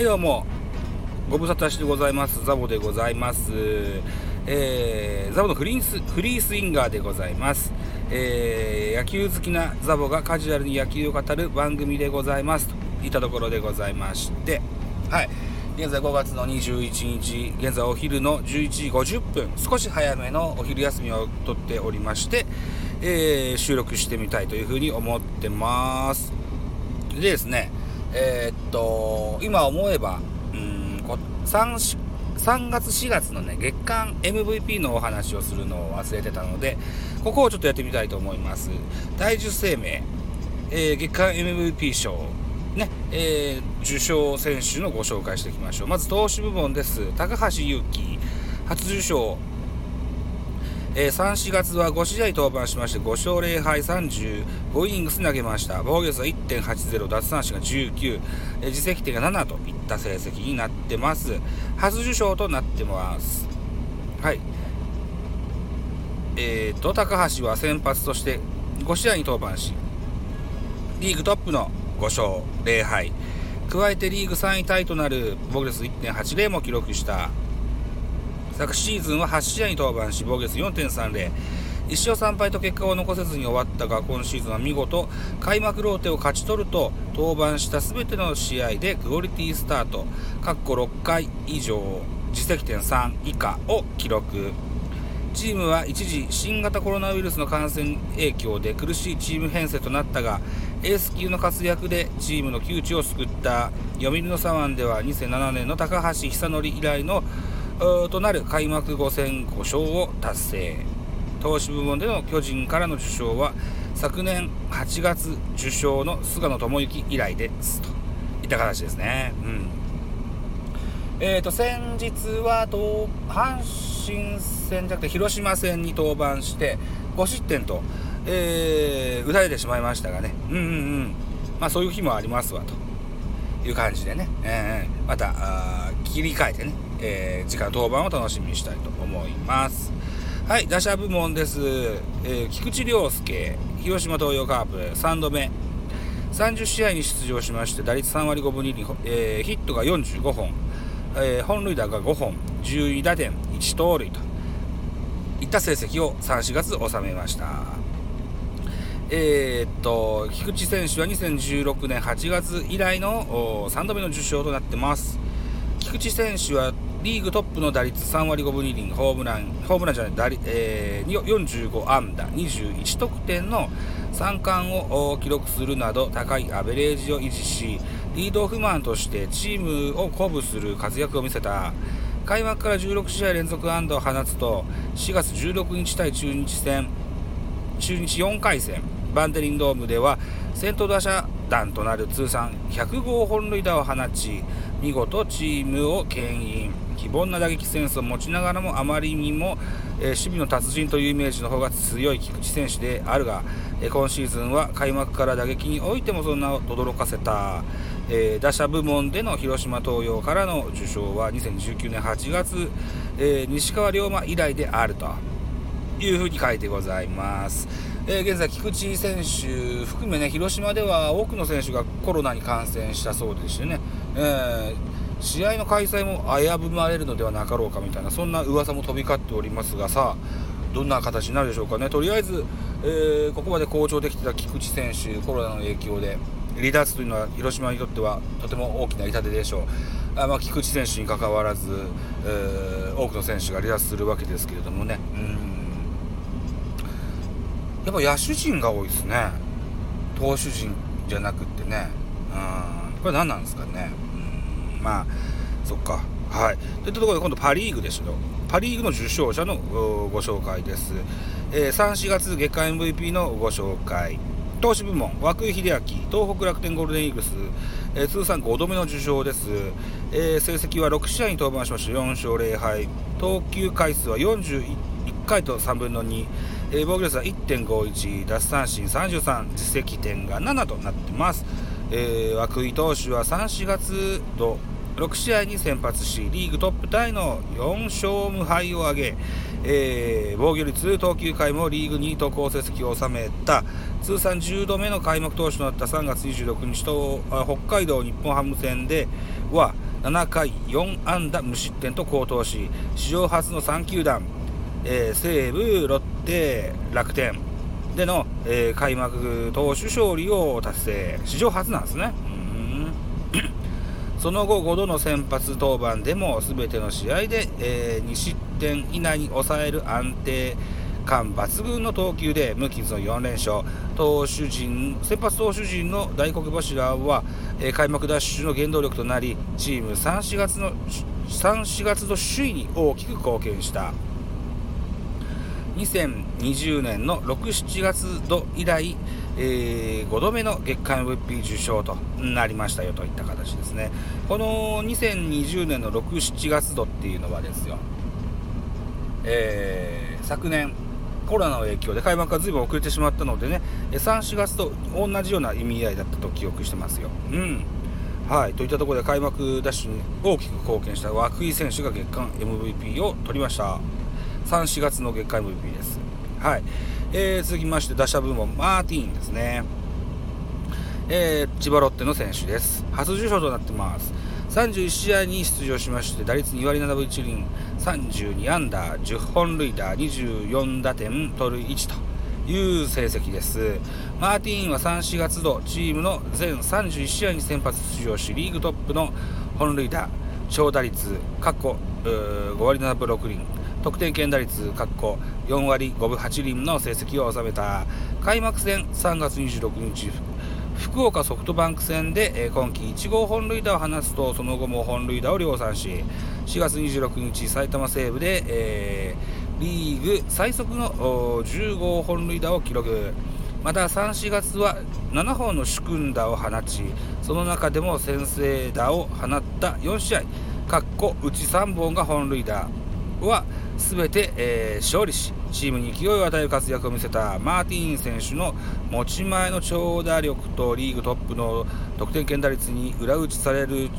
はいどうも。ご無沙汰してございます。ザボでございます。えー、ザボのフリースフリースインガーでございます。えー、野球好きなザボがカジュアルに野球を語る番組でございます。といったところでございまして。はい。現在5月の21日現在お昼の11時50分。少し早めのお昼休みをとっておりまして、えー、収録してみたいというふうに思ってます。でですねえー、っと、今思えば、うん、3, 3月4月のね、月間 MVP のお話をするのを忘れてたので、ここをちょっとやってみたいと思います。大樹生命、えー、月間 MVP 賞、ね、えー、受賞選手のご紹介していきましょう。まず投手部門です。高橋優希、初受賞、えー、3、4月は5試合登板しまして、5勝0敗35イニングス投げました。防御率は1.80、奪三振が19、えー、自責点が7といった成績になってます。初受賞となってます。はい。えーと、高橋は先発として5試合に登板し、リーグトップの5勝0敗、加えてリーグ3位タイとなる防御率1.80も記録した昨シーズンは8試合に登板し、防御率4.30。1勝3敗と結果を残せずに終わったが、今シーズンは見事、開幕ローテを勝ち取ると、登板した全ての試合でクオリティスタート、6回以上、自責点3以下を記録。チームは一時新型コロナウイルスの感染影響で苦しいチーム編成となったがエース級の活躍でチームの窮地を救った読売の左腕では2007年の高橋久典以来のとなる開幕5戦5勝を達成。投手部門での巨人からの受賞は昨年8月受賞の菅野智之以来ですといった形ですね。うん。えーと、先日は阪神戦じゃなくて広島戦に登板して5失点と、えー、打たれてしまいましたがね、うんうんうん。まあ、そういう日もありますわという感じでね、えー、また切り替えてね、えー、次回登板を楽しみにしたいと思います。はい、打者部門です。えー、菊池涼介、広島東洋カープ、3度目。30試合に出場しまして、打率3割5分2厘、えー、ヒットが45本、えー、本塁打が5本、10位打点、1盗塁といった成績を3、4月収めました。えー、っと、菊池選手は2016年8月以来の3度目の受賞となってます。菊池選手はリーグトップの打率3割5分2厘、ホームラン、ホームランじゃない、打率えー、45安打、21得点の3冠を記録するなど高いアベレージを維持し、リードオフマンとしてチームを鼓舞する活躍を見せた。開幕から16試合連続安打を放つと、4月16日対中日戦、中日4回戦、バンテリンドームでは先頭打者団となる通算100号本塁打を放ち見事チームを牽引非凡な打撃センスを持ちながらもあまりにも、えー、守備の達人というイメージの方が強い菊池選手であるが、えー、今シーズンは開幕から打撃においてもそんな驚かせた、えー、打者部門での広島東洋からの受賞は2019年8月、え西川龍馬以来であるというふうに書いてございます。えー、現在、菊池選手含めね、広島では多くの選手がコロナに感染したそうでしてね、えー、試合の開催も危ぶまれるのではなかろうかみたいな、そんな噂も飛び交っておりますが、さあ、どんな形になるでしょうかね。とりあえず、えー、ここまで好調できてた菊池選手、コロナの影響で、離脱というのは広島にとってはとても大きな痛手でしょう。あまあ、菊池選手にかかわらず、えー、多くの選手が離脱するわけですけれどもね。うんやっぱ野手陣が多いですね。投手陣じゃなくってね。うん。これ何なんですかね。うん。まあそっか。はい。といったところで今度パ・リーグですよパ・リーグの受賞者のご紹介です、えー、3、4月月間 MVP のご紹介。投手部門、涌井秀明、東北楽天ゴールデンイーグルス、えー、通算5度目の受賞です、えー、成績は6試合に登板しました。4勝0敗、投球回数は41回と3分の2、えー、防御率は1.51、奪三振33、実績点が7となってます。えー、涌井投手は3、4月と6試合に先発し、リーグトップタイの4勝無敗を挙げ、えー、防御率、投球回もリーグ2位と好成績を収めた通算10度目の開幕投手となった3月26日と北海道日本ハム戦では7回4安打無失点と好投し史上初の3球団、えー、西武、ロッテ、楽天。での、えー、開幕投手勝利を達成史上初なんですね。その後5度の先発登板でも全ての試合で、えー、2失点以内に抑える安定感抜群の投球で無傷の4連勝。投手陣先発投手陣の大黒柱は、えー、開幕ダッシュの原動力となりチーム3、4月の3、4月の首位に大きく貢献した。2020年の6、7月度以来、えー、5度目の月間 MVP 受賞となりましたよといった形ですね。この2020年の6、7月度っていうのはですよ、えー、昨年、コロナの影響で開幕がずいぶん遅れてしまったのでね、3、4月と同じような意味合いだったと記憶してますよ。うん。はい、といったところで開幕ダッシュに大きく貢献した涌井選手が月間 MVP を取りました。3、4月の月間 MVP です。はい。えー、続きまして打者部門マーティーンですね、えー、千葉ロッテの選手です。初受賞となってます。31試合に出場しまして打率2割7分1厘。32アンダー10本塁打24打点盗塁1という成績です。マーティーンは3、4月度チームの全31試合に先発出場しリーグトップの本塁打長打率過去5割7分6厘。得点圏打率4割5分8厘の成績を収めた開幕戦3月26日福岡ソフトバンク戦で、今季1号本塁打を放つとその後も本塁打を量産し4月26日埼玉西部で、えー、リーグ最速の10号本塁打を記録。また3、4月は7本の主君打を放ちその中でも先制打を放った4試合。かっこうち3本が本塁打。は全て、えー、勝利しチームに勢いを与える活躍を見せたマーティン選手の持ち前の長打力とリーグトップの得点圏打率に裏打ちされる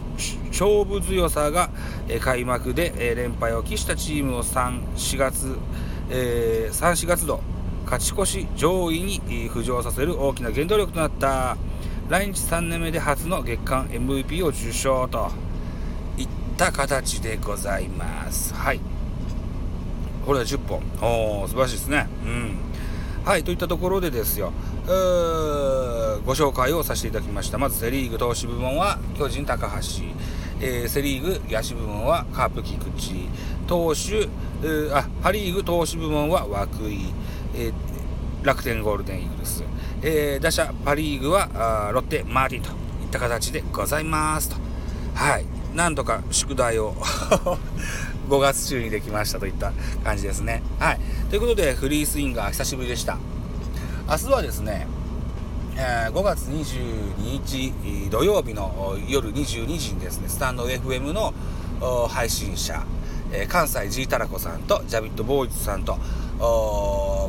勝負強さが、えー、開幕で、えー、連敗を喫したチームを3、4月、えー、3、4月度勝ち越し上位に浮上させる大きな原動力となった来日3年目で初の月間 MVP を受賞といった形でございます。はいこれは10本。お素晴らしいですね。うん。はい、といったところでですよ、ご紹介をさせていただきました。まずセ・リーグ投手部門は巨人高橋、えー、セ・リーグ野手部門はカープ菊池、投手、あパ・リーグ投手部門は涌井、えー、楽天ゴールデンイーグルス、えー、打者パ・リーグはあロッテマーティンといった形でございますと。はい。なんとか宿題を 5月中にできましたといった感じですね。はい。ということで、フリースインガー久しぶりでした。明日はですね、えー、5月22日土曜日の夜22時にですね、スタンド FM の配信者、えー、関西 G タラコさんとジャビット・ボーイズさんと、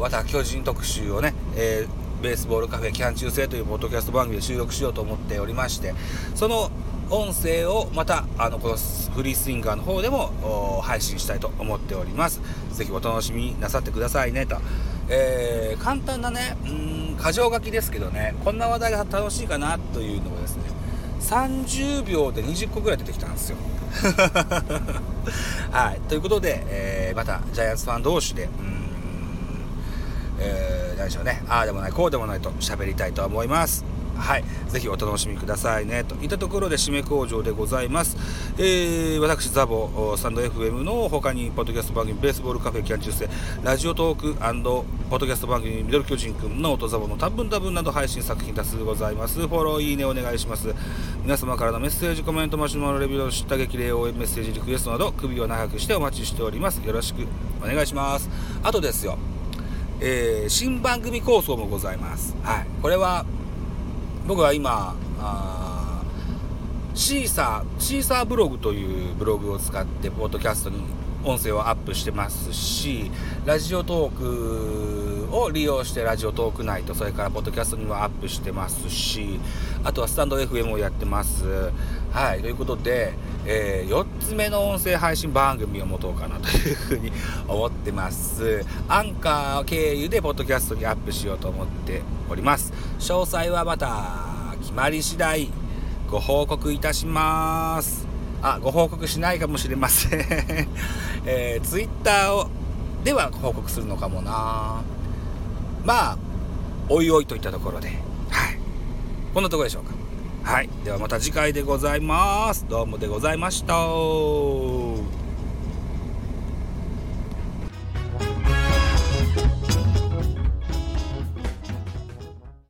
また巨人特集をね、えー、ベースボールカフェキャン中制というポッドキャスト番組で収録しようと思っておりまして、その音声をまたあのこのフリースインガーの方でも配信したいと思っております。ぜひお楽しみなさってくださいねと。えー、簡単なね、うん、箇条書きですけどね、こんな話題が楽しいかなというのをですね、30秒で20個ぐらい出てきたんですよ。はい。ということで、えー、またジャイアンツファン同士で、うん、えー、何でしょうね、ああでもない、こうでもないと喋りたいと思います。はい、ぜひお楽しみくださいね。といったところで締め工場でございます、えー、私ザボサンド FM の他にポッドキャスト番組ベースボールカフェキャン中世ラジオトークポッドキャスト番組ミドル巨人くんノートザボの多分多分など配信作品多数ございます。フォローいいねお願いします。皆様からのメッセージコメントマシュマロレビュー知った激励応援メッセージリクエストなど首を長くしてお待ちしております。よろしくお願いします。あとですよ。えー、新番組構想もございます。はい。これは、僕は今あシーサーシーサーブログというブログを使ってポッドキャストに音声をアップしてますしラジオトークを利用してラジオトークナイトそれからポッドキャストにもアップしてますしあとはスタンド FM をやってますはいということで、えー、4つ目の音声配信番組を持とうかなというふうに思ってます。アンカー経由でポッドキャストにアップしようと思っております。詳細はまた決まり次第ご報告いたします。あご報告しないかもしれません。えー、ツイッターをでは報告するのかもな。まあおいおいといったところで。はい。こんなところでしょうか。はい。ではまた次回でございます。どうもでございました。